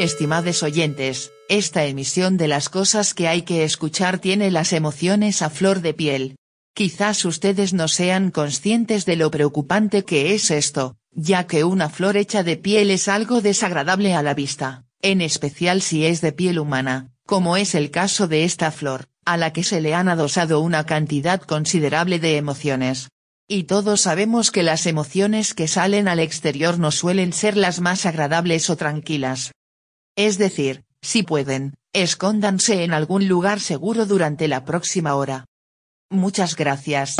Estimades oyentes, esta emisión de las cosas que hay que escuchar tiene las emociones a flor de piel. Quizás ustedes no sean conscientes de lo preocupante que es esto, ya que una flor hecha de piel es algo desagradable a la vista, en especial si es de piel humana, como es el caso de esta flor, a la que se le han adosado una cantidad considerable de emociones. Y todos sabemos que las emociones que salen al exterior no suelen ser las más agradables o tranquilas. Es decir, si pueden, escóndanse en algún lugar seguro durante la próxima hora. Muchas gracias.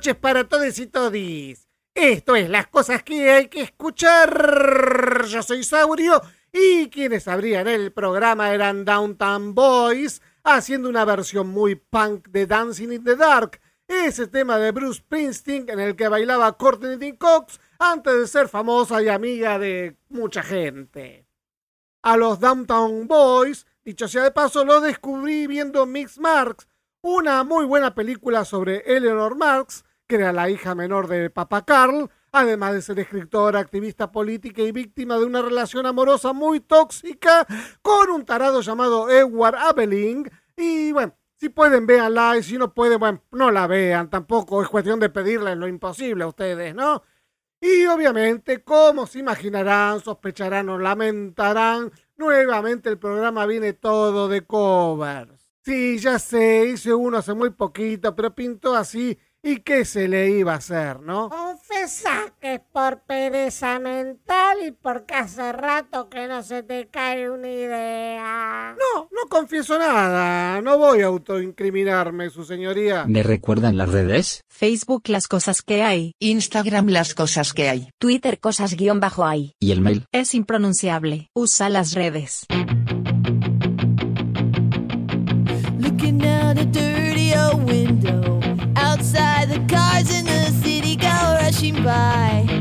Noches para todos y todis. Esto es las cosas que hay que escuchar. Yo soy Saurio y quienes abrían el programa eran Downtown Boys haciendo una versión muy punk de Dancing in the Dark, ese tema de Bruce Springsteen en el que bailaba Courtney Cox antes de ser famosa y amiga de mucha gente. A los Downtown Boys, dicho sea de paso, lo descubrí viendo Mix Marks, una muy buena película sobre Eleanor Marx, que era la hija menor de Papa Carl, además de ser escritora, activista política y víctima de una relación amorosa muy tóxica con un tarado llamado Edward Aveling. Y bueno, si pueden, véanla, y si no pueden, bueno, no la vean, tampoco es cuestión de pedirles lo imposible a ustedes, ¿no? Y obviamente, como se imaginarán, sospecharán o lamentarán, nuevamente el programa viene todo de covers. Sí, ya sé, hice uno hace muy poquito, pero pintó así. ¿Y qué se le iba a hacer, no? Confesa que es por pereza mental y porque hace rato que no se te cae una idea. No, no confieso nada. No voy a autoincriminarme, su señoría. ¿Me recuerdan las redes? Facebook las cosas que hay. Instagram las cosas que hay. Twitter cosas guion bajo hay. ¿Y el mail? Es impronunciable. Usa las redes. goodbye.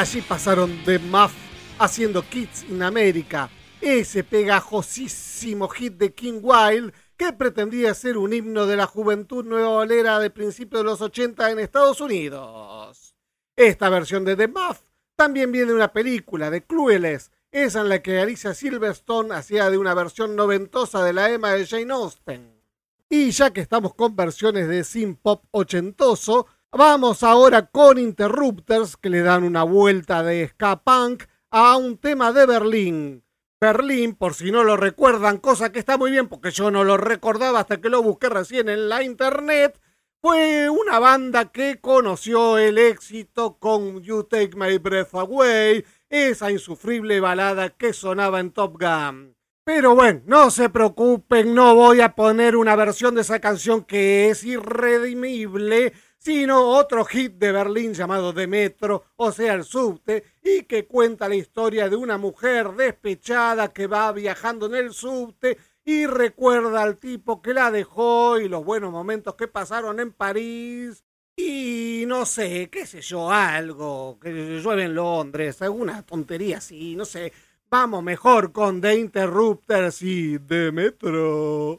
Allí pasaron The Muff haciendo Kids in America, ese pegajosísimo hit de King Wild que pretendía ser un himno de la juventud nueva olera de principios de los 80 en Estados Unidos. Esta versión de The Muff también viene de una película de Clueless, esa en la que Alicia Silverstone hacía de una versión noventosa de la Emma de Jane Austen. Y ya que estamos con versiones de synth pop ochentoso, vamos ahora con Interrupters que le dan una vuelta de ska punk a un tema de Berlín. Berlín, por si no lo recuerdan, cosa que está muy bien porque yo no lo recordaba hasta que lo busqué recién en la internet, fue una banda que conoció el éxito con You Take My Breath Away, esa insufrible balada que sonaba en Top Gun. Pero bueno, no se preocupen, no voy a poner una versión de esa canción que es irredimible, sino otro hit de Berlín llamado The Metro, o sea, el subte, y que cuenta la historia de una mujer despechada que va viajando en el subte y recuerda al tipo que la dejó y los buenos momentos que pasaron en París. Y no sé, qué sé yo, algo que llueve en Londres, alguna tontería así, no sé. Vamos mejor con The Interrupters y The Metro.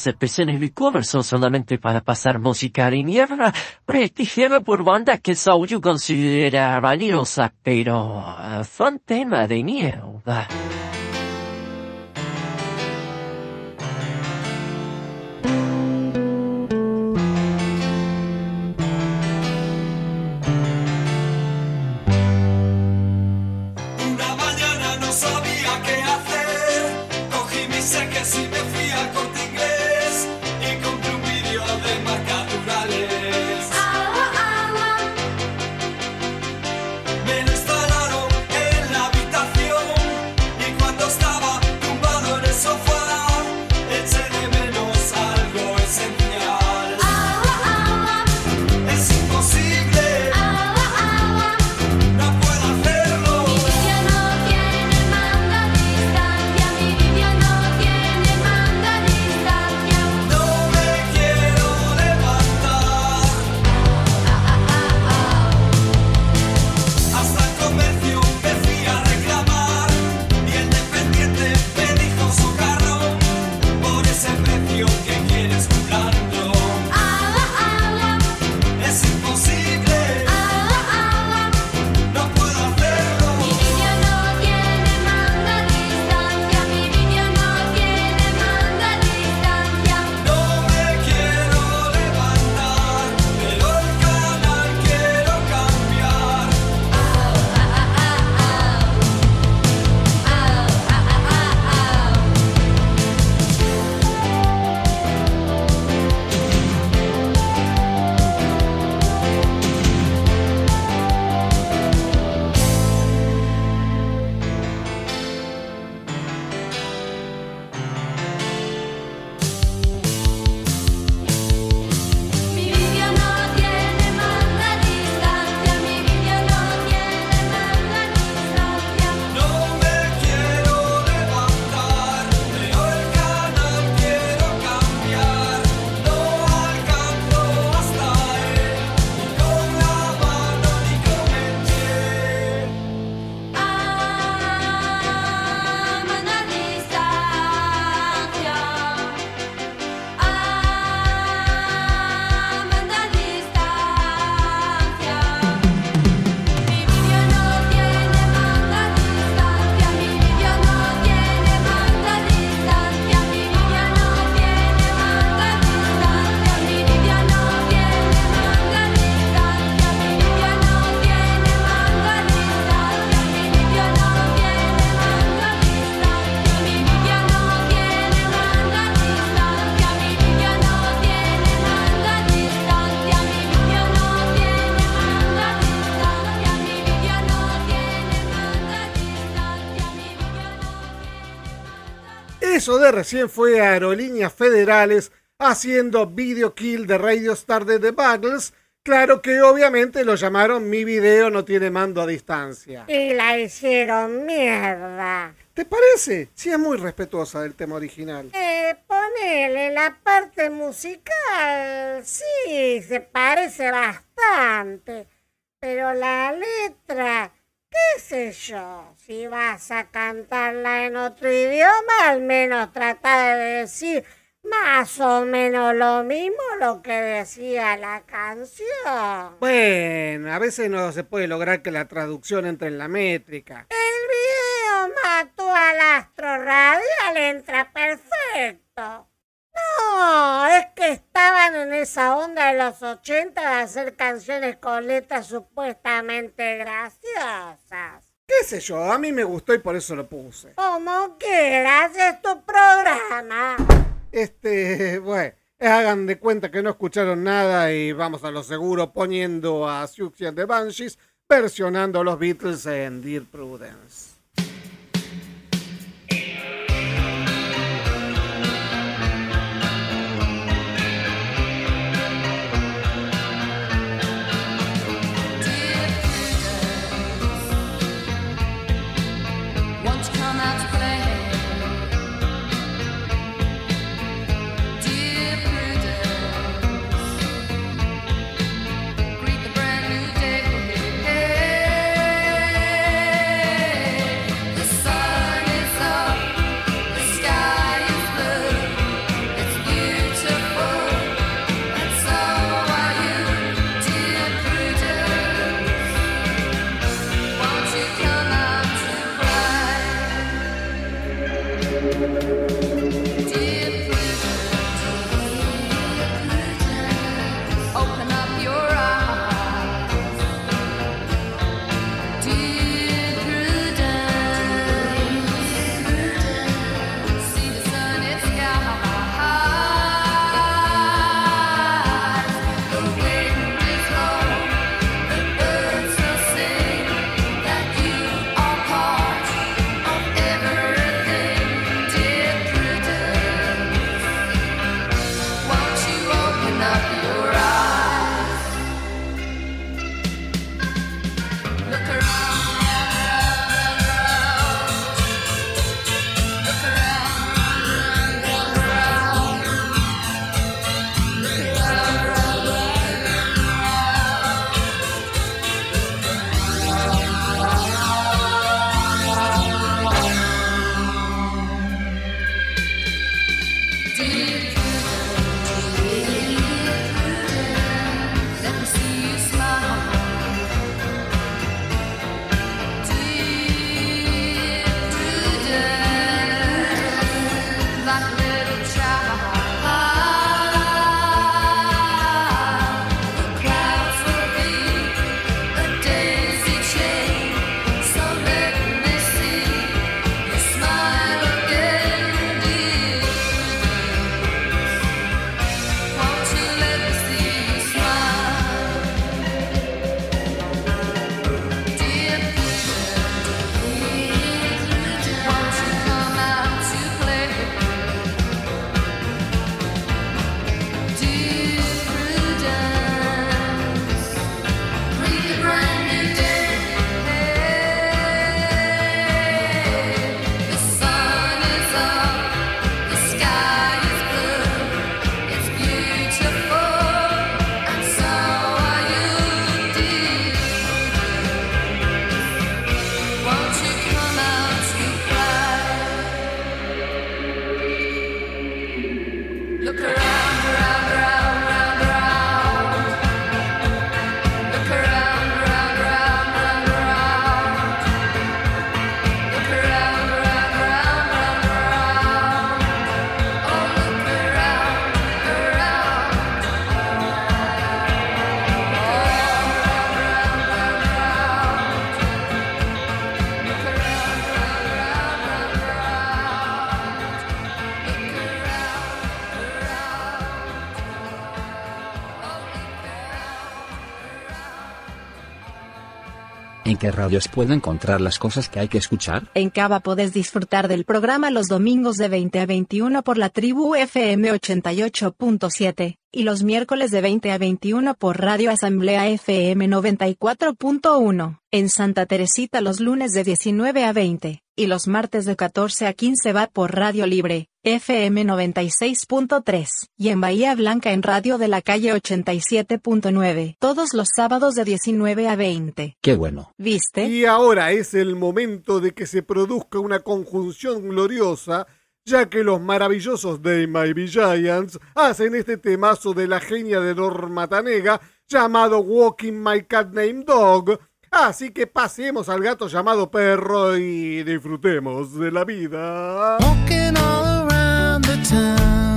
Estas episodios de cover son solamente para pasar música de mierda, prestigiosa por banda que Sauyu considera valiosa, pero eh, son tema de mierda. Recién fue Aerolíneas Federales haciendo Video Kill de Radio Star de The Buggles. Claro que obviamente lo llamaron Mi video no tiene mando a distancia. Y la hicieron mierda. ¿Te parece? Sí, es muy respetuosa del tema original. Eh, ponele la parte musical, sí, se parece bastante. Pero la letra, qué sé yo, si vas a cantarla en otro idioma, al menos trata de decir más o menos lo mismo lo que decía la canción. Bueno, a veces no se puede lograr que la traducción entre en la métrica. El video mató al astro radial, entra perfecto. No, es que estaban en esa onda de los 80 de hacer canciones con letras supuestamente graciosas. ¿Qué sé yo? A mí me gustó y por eso lo puse. Como quieras, es tu programa. Este, bueno, hagan de cuenta que no escucharon nada y vamos a lo seguro poniendo a Siouxsie and the Banshees versionando los Beatles en Dear Prudence. Qué radios puedo encontrar las cosas que hay que escuchar? En Cava podés disfrutar del programa los domingos de 20 a 21 por la tribu FM 88.7, y los miércoles de 20 a 21 por Radio Asamblea FM 94.1, en Santa Teresita los lunes de 19 a 20, y los martes de 14 a 15 va por Radio Libre, FM 96.3, y en Bahía Blanca en Radio de la Calle 87.9, todos los sábados de 19 a 20. Qué bueno. ¿Viste? Y ahora es el momento de que se produzca una conjunción gloriosa, ya que los maravillosos They Might Be Giants hacen este temazo de la genia de Norma Tanega llamado Walking My Cat Named Dog. Así que pasemos al gato llamado perro y disfrutemos de la vida. Walking all around the town,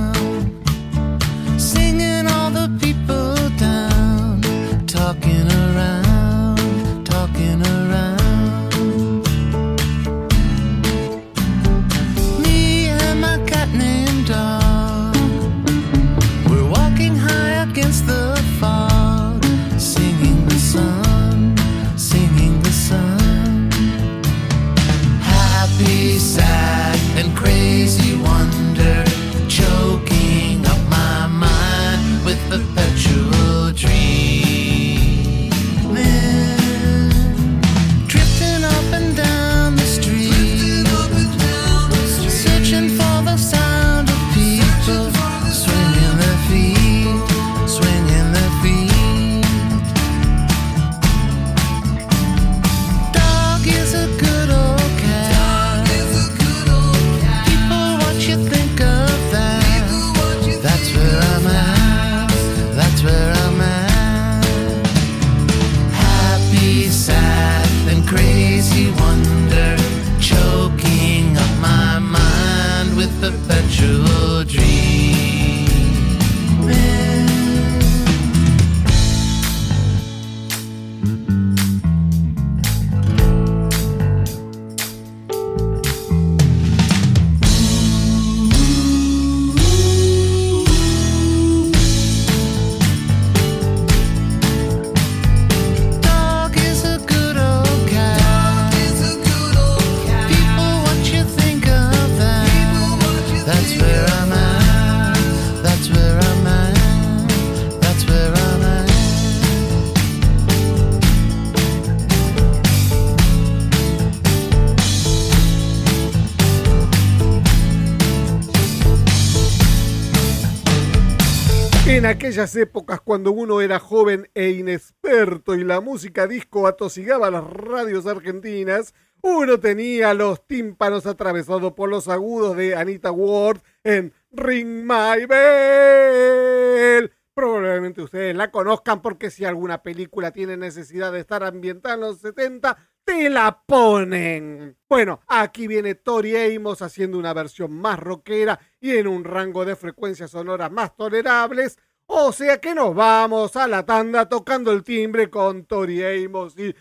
aquellas épocas cuando uno era joven e inexperto y la música disco atosigaba las radios argentinas, uno tenía los tímpanos atravesados por los agudos de Anita Ward en Ring My Bell. Probablemente ustedes la conozcan porque si alguna película tiene necesidad de estar ambientada en los 70, te la ponen. Bueno, aquí viene Tori Amos haciendo una versión más rockera y en un rango de frecuencias sonoras más tolerables. O sea que nos vamos a la tanda tocando el timbre con Tori Amos y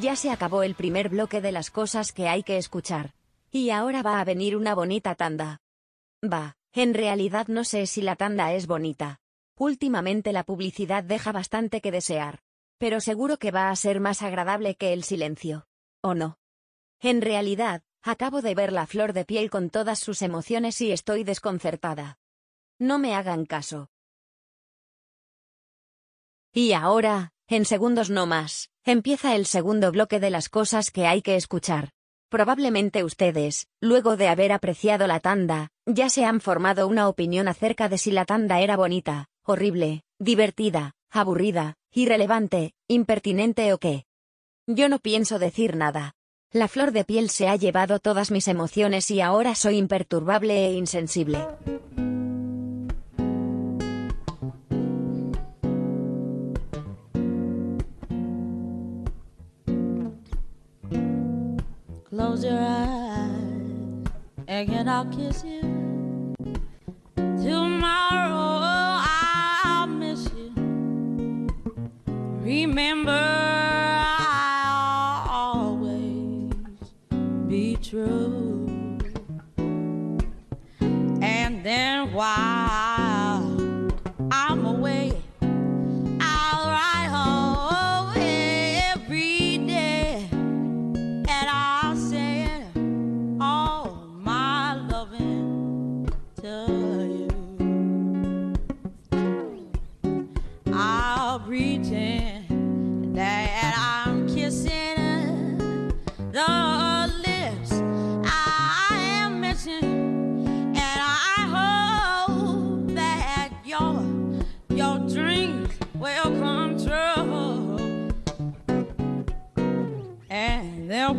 ya se acabó el primer bloque de las cosas que hay que escuchar. Y ahora va a venir una bonita tanda. Va, en realidad no sé si la tanda es bonita. Últimamente la publicidad deja bastante que desear. Pero seguro que va a ser más agradable que el silencio. ¿O no? En realidad, acabo de ver la flor de piel con todas sus emociones y estoy desconcertada. No me hagan caso. Y ahora, en segundos no más, empieza el segundo bloque de las cosas que hay que escuchar. Probablemente ustedes, luego de haber apreciado la tanda, ya se han formado una opinión acerca de si la tanda era bonita, horrible, divertida, aburrida, irrelevante, impertinente o qué. Yo no pienso decir nada. La flor de piel se ha llevado todas mis emociones y ahora soy imperturbable e insensible. Close your eyes, and I'll kiss you. Tomorrow I'll miss you. Remember, I'll always be true. And then while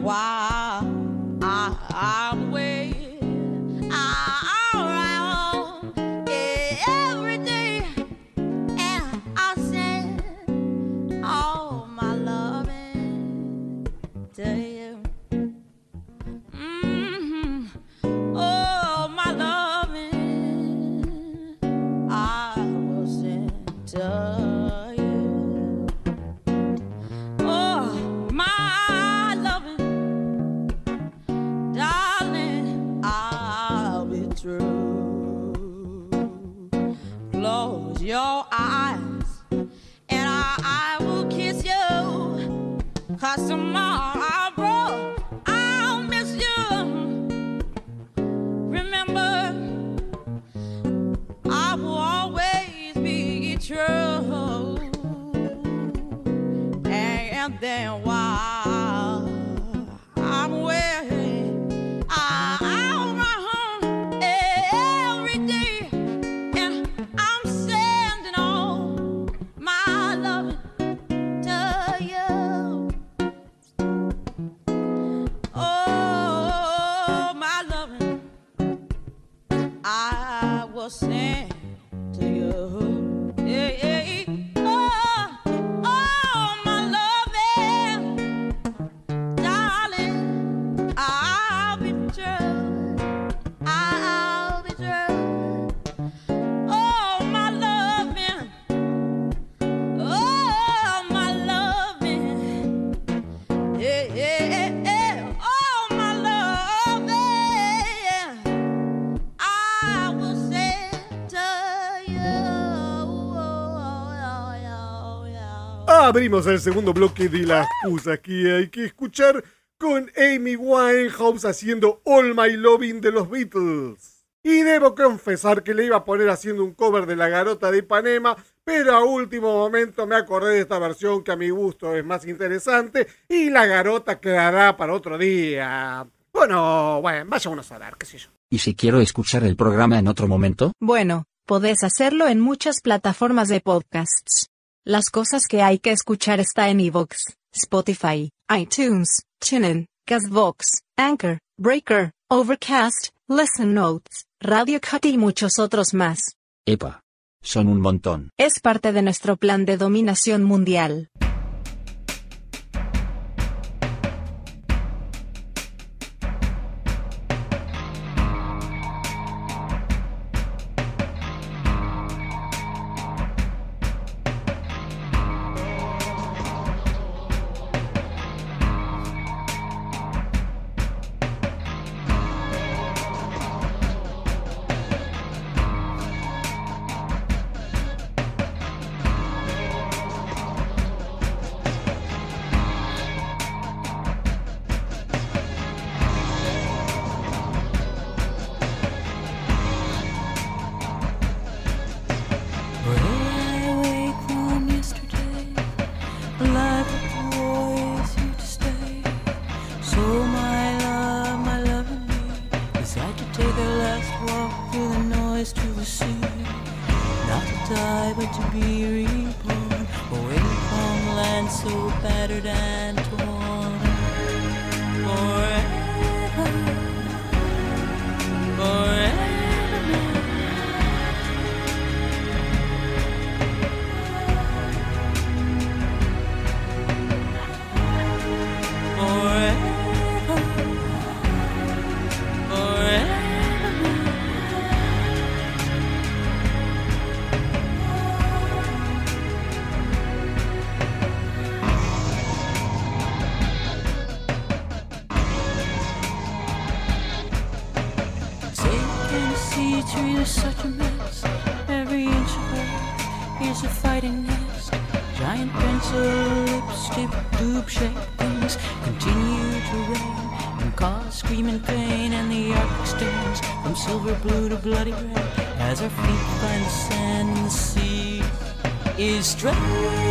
while I, ah. I'm waiting, Abrimos el segundo bloque de las cosas que hay que escuchar con Amy Winehouse haciendo All My Loving de los Beatles. Y debo confesar que le iba a poner haciendo un cover de La Garota de Ipanema, pero a último momento me acordé de esta versión que a mi gusto es más interesante y La Garota quedará para otro día. Bueno, bueno, vaya uno a saber, qué sé yo. ¿Y si quiero escuchar el programa en otro momento? Bueno, podés hacerlo en muchas plataformas de podcasts. Las cosas que hay que escuchar está en iVoox, Spotify, iTunes, TuneIn, Castbox, Anchor, Breaker, Overcast, Listen Notes, Radio Cut y muchos otros más. Epa. Son un montón. Es parte de nuestro plan de dominación mundial. Die but to be reborn. Away from land so battered and torn. Strength.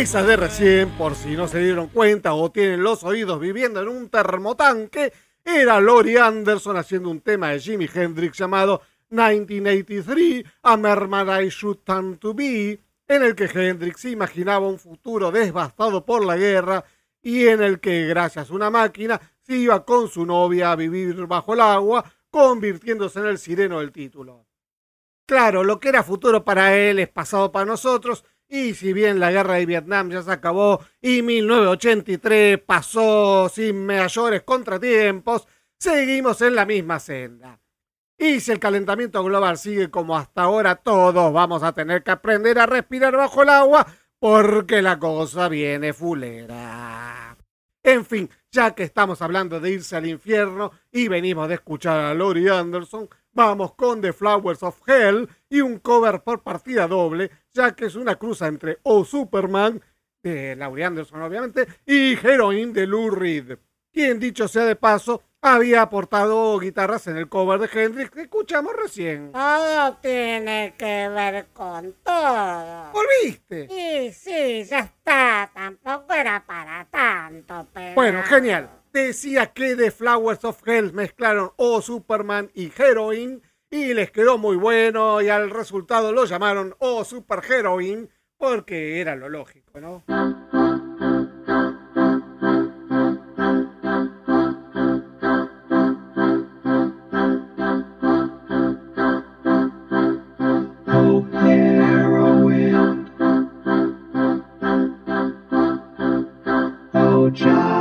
Esa de recién, por si no se dieron cuenta o tienen los oídos viviendo en un termotanque, era Lori Anderson haciendo un tema de Jimi Hendrix llamado 1983, A Merman I Should to Be, en el que Hendrix imaginaba un futuro devastado por la guerra y en el que, gracias a una máquina, se iba con su novia a vivir bajo el agua, convirtiéndose en el sireno del título. Claro, lo que era futuro para él es pasado para nosotros, y si bien la guerra de Vietnam ya se acabó y 1983 pasó sin mayores contratiempos, seguimos en la misma senda. Y si el calentamiento global sigue como hasta ahora, todos vamos a tener que aprender a respirar bajo el agua porque la cosa viene fulera. En fin, ya que estamos hablando de irse al infierno y venimos de escuchar a Lori Anderson, vamos con The Flowers of Hell y un cover por partida doble, ya que es una cruza entre O Superman, de Laurie Anderson obviamente, y Heroin de Lou Reed, quien dicho sea de paso, había aportado guitarras en el cover de Hendrix que escuchamos recién. Todo tiene que ver con todo. ¿Volviste? Sí, sí, ya está. Tampoco era para tanto, pero... Bueno, genial. Decía que The Flowers of Hell mezclaron O Superman y Heroin y les quedó muy bueno y al resultado lo llamaron o oh, superheroín porque era lo lógico, ¿no? Oh.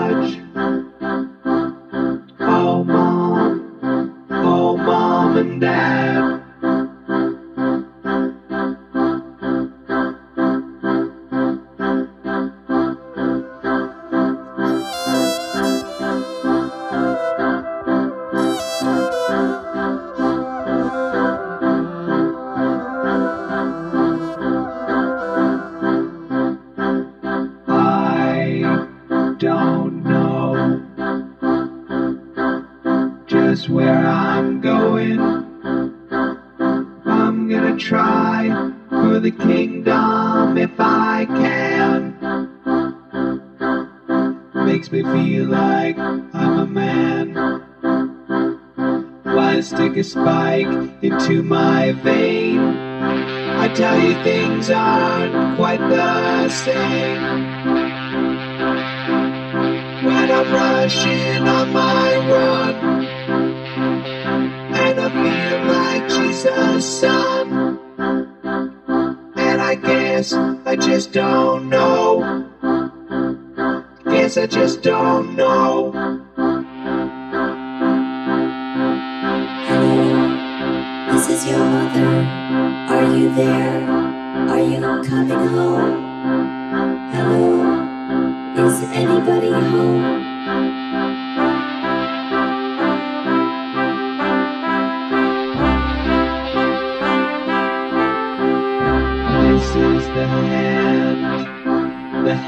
Things aren't quite the same.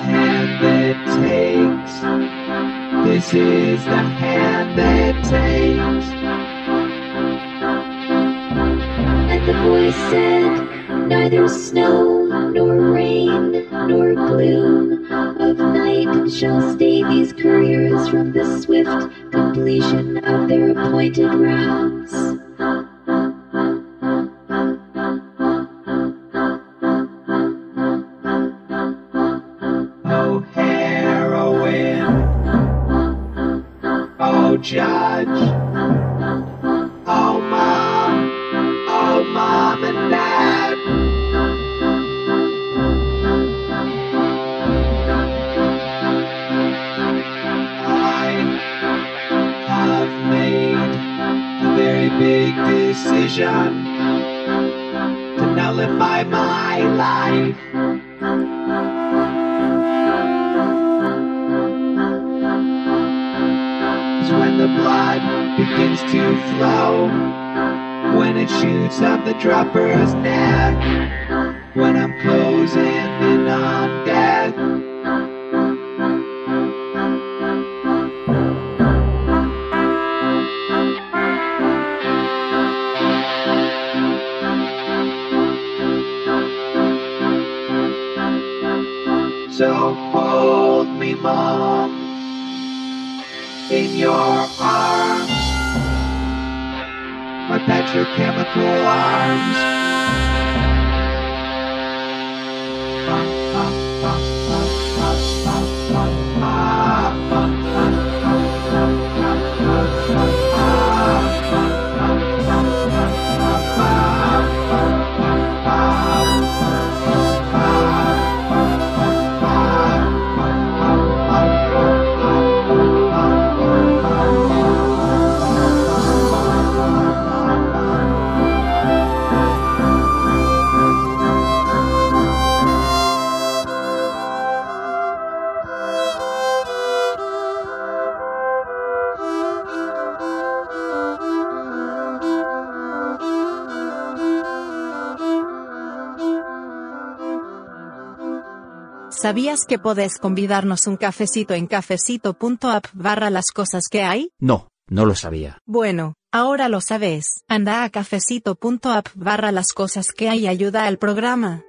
Hand that takes. This is the hand that takes. And the voice said, Neither snow, nor rain, nor gloom of night shall stay these couriers from the swift completion of their appointed rounds. Judge. Dropper's neck. When I'm closing in on death. So hold me, Mom in your electrochemical arms. ¿Sabías que podés convidarnos un cafecito en cafecito.app barra las cosas que hay? No, no lo sabía. Bueno, ahora lo sabes. Anda a cafecito.app barra las cosas que hay y ayuda al programa.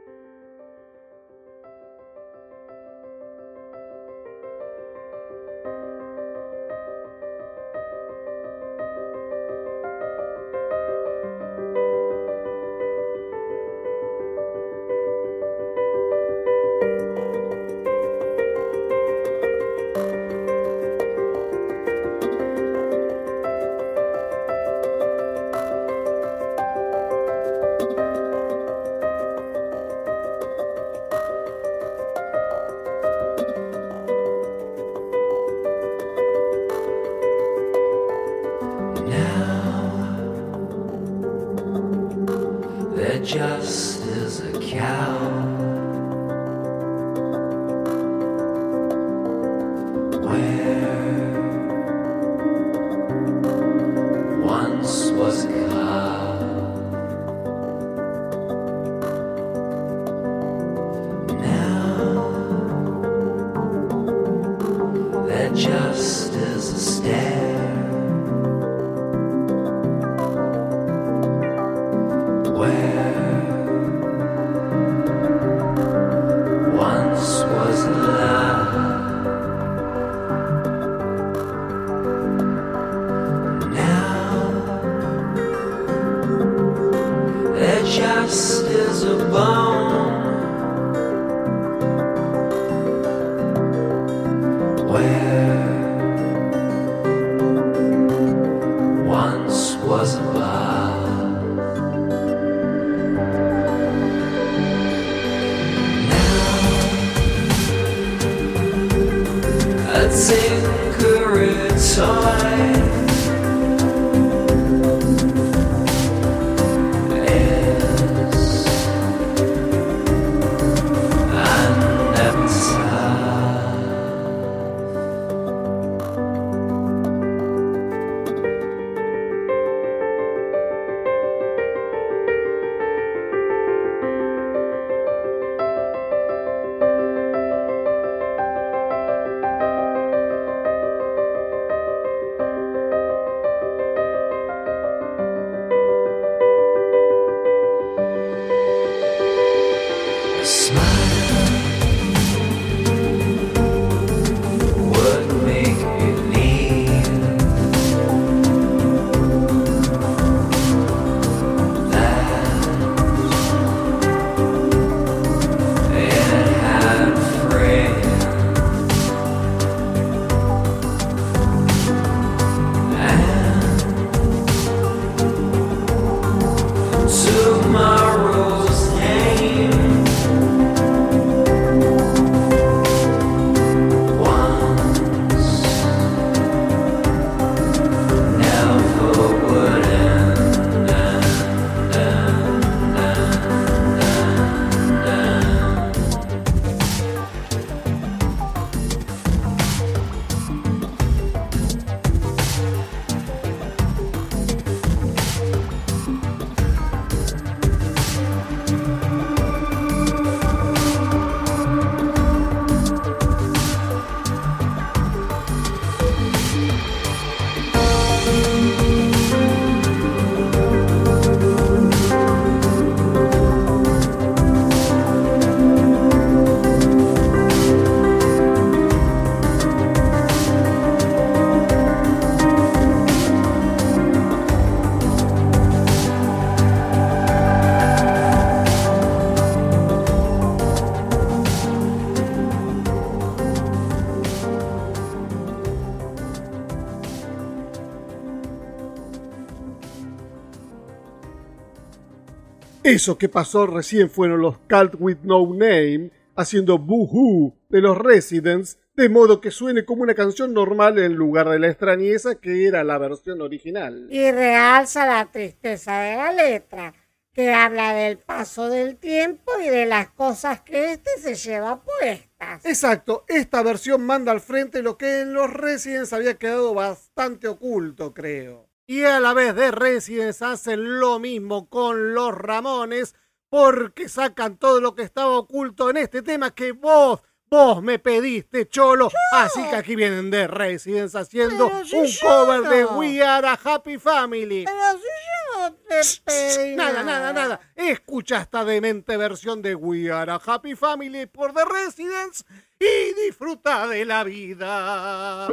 Eso que pasó recién fueron los Cult with No Name haciendo Boo-Hoo de los Residents, de modo que suene como una canción normal en lugar de la extrañeza que era la versión original. Y realza la tristeza de la letra, que habla del paso del tiempo y de las cosas que éste se lleva puestas. Exacto, esta versión manda al frente lo que en los Residents había quedado bastante oculto, creo. Y a la vez de Residents hacen lo mismo con los Ramones, porque sacan todo lo que estaba oculto en este tema que vos, vos me pediste, Cholo. Así que aquí vienen de Residents haciendo si un cover de. We Are a Happy Family. Pero si yo no te pedí Nada, nada, nada. Escucha esta demente versión de We Are a Happy Family por The Residents y disfruta de la vida.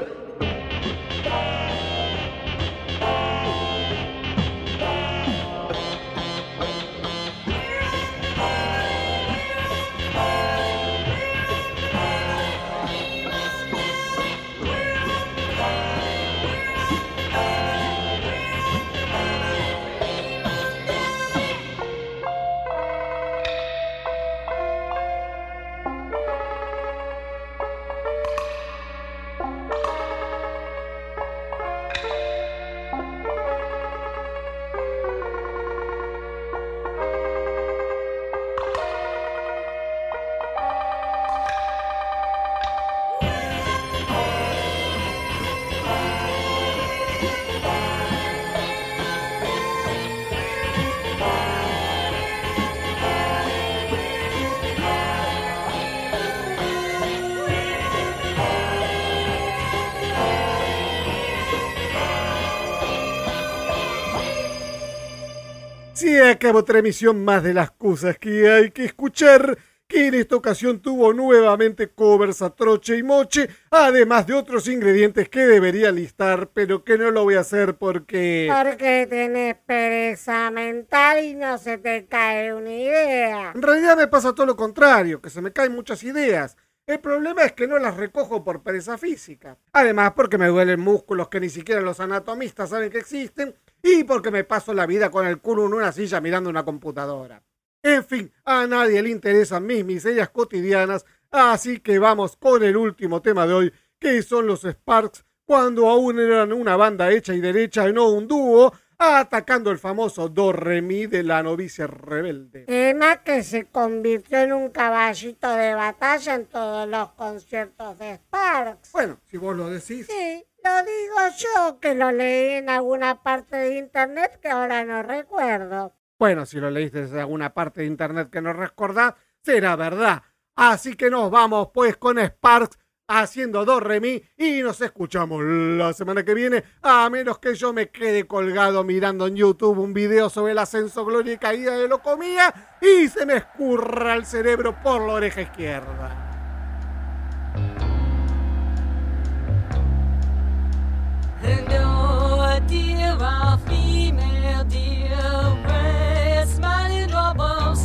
Se acabó otra emisión más de las cosas que hay que escuchar, que en esta ocasión tuvo nuevamente covers a troche y moche, además de otros ingredientes que debería listar, pero que no lo voy a hacer porque... Porque tenés pereza mental y no se te cae una idea. En realidad me pasa todo lo contrario, que se me caen muchas ideas. El problema es que no las recojo por pereza física. Además, porque me duelen músculos que ni siquiera los anatomistas saben que existen y porque me paso la vida con el culo en una silla mirando una computadora. En fin, a nadie le interesan mis miserias cotidianas, así que vamos con el último tema de hoy, que son los Sparks, cuando aún eran una banda hecha y derecha y no un dúo, atacando el famoso Do Re Mi de la novicia rebelde. Tema que se convirtió en un caballito de batalla en todos los conciertos de Sparks. Bueno, si vos lo decís. Sí, lo digo yo, que lo leí en alguna parte de internet que ahora no recuerdo. Bueno, si lo leíste desde alguna parte de internet que no recordás, será verdad. Así que nos vamos pues con Sparks haciendo do re mi y nos escuchamos la semana que viene, a menos que yo me quede colgado mirando en YouTube un video sobre el ascenso, gloria y caída de Locomía y se me escurra el cerebro por la oreja izquierda. Dear, our female, dear, where is my little bone?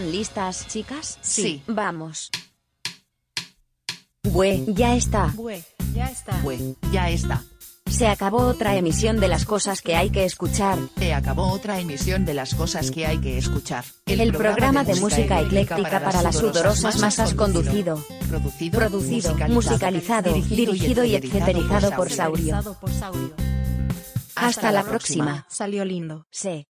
¿Están listas, chicas? Sí. Vamos. Bue, ya está. Bue, ya está. Bue, ya está. Se acabó otra emisión de las cosas que hay que escuchar. Se acabó otra emisión de las cosas que hay que escuchar. El, programa, de música ecléctica para las sudorosas masas conducido Producido, Producido, musicalizado, dirigido y etceterizado por Saurio. por Saurio. Hasta la próxima. Salió lindo. Sí.